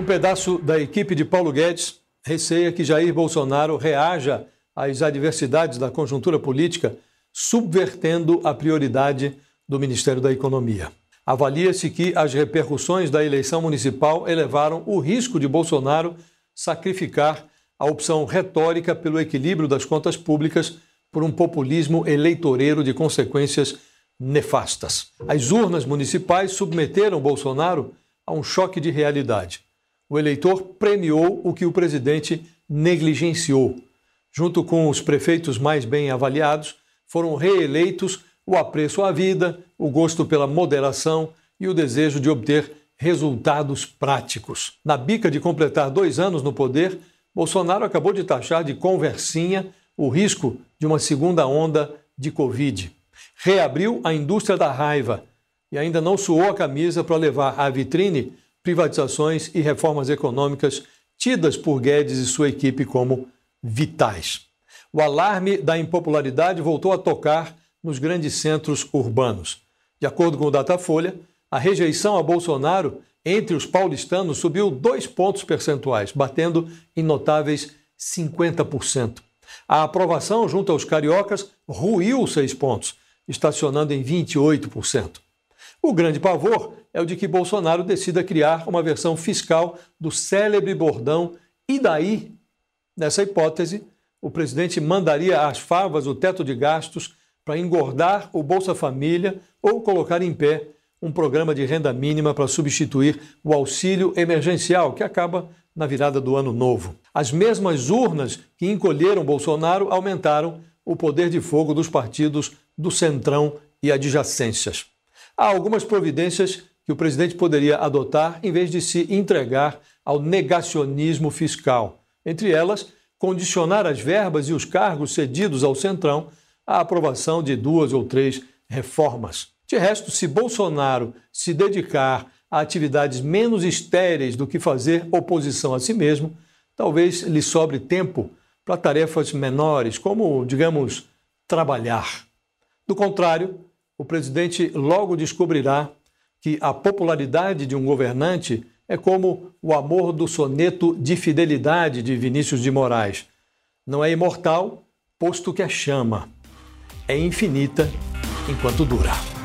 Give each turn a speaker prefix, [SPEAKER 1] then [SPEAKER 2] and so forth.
[SPEAKER 1] Um pedaço da equipe de Paulo Guedes receia que Jair Bolsonaro reaja às adversidades da conjuntura política, subvertendo a prioridade do Ministério da Economia. Avalia-se que as repercussões da eleição municipal elevaram o risco de Bolsonaro sacrificar a opção retórica pelo equilíbrio das contas públicas por um populismo eleitoreiro de consequências nefastas. As urnas municipais submeteram Bolsonaro a um choque de realidade. O eleitor premiou o que o presidente negligenciou. Junto com os prefeitos mais bem avaliados, foram reeleitos o apreço à vida, o gosto pela moderação e o desejo de obter resultados práticos. Na bica de completar dois anos no poder, Bolsonaro acabou de taxar de conversinha o risco de uma segunda onda de Covid. Reabriu a indústria da raiva e ainda não suou a camisa para levar à vitrine privatizações e reformas econômicas tidas por Guedes e sua equipe como vitais. O alarme da impopularidade voltou a tocar nos grandes centros urbanos. De acordo com o Datafolha, a rejeição a Bolsonaro entre os paulistanos subiu dois pontos percentuais, batendo em notáveis 50%. A aprovação junto aos cariocas ruiu seis pontos, estacionando em 28%. O grande pavor é o de que Bolsonaro decida criar uma versão fiscal do célebre bordão e daí? Nessa hipótese, o presidente mandaria às favas o teto de gastos para engordar o Bolsa Família ou colocar em pé um programa de renda mínima para substituir o auxílio emergencial, que acaba na virada do ano novo. As mesmas urnas que encolheram Bolsonaro aumentaram o poder de fogo dos partidos do Centrão e adjacências. Há algumas providências que o presidente poderia adotar em vez de se entregar ao negacionismo fiscal. Entre elas, condicionar as verbas e os cargos cedidos ao Centrão à aprovação de duas ou três reformas. De resto, se Bolsonaro se dedicar a atividades menos estéreis do que fazer oposição a si mesmo, talvez lhe sobre tempo para tarefas menores, como, digamos, trabalhar. Do contrário, o presidente logo descobrirá que a popularidade de um governante é como o amor do soneto de fidelidade de Vinícius de Moraes. Não é imortal, posto que a chama. É infinita enquanto dura.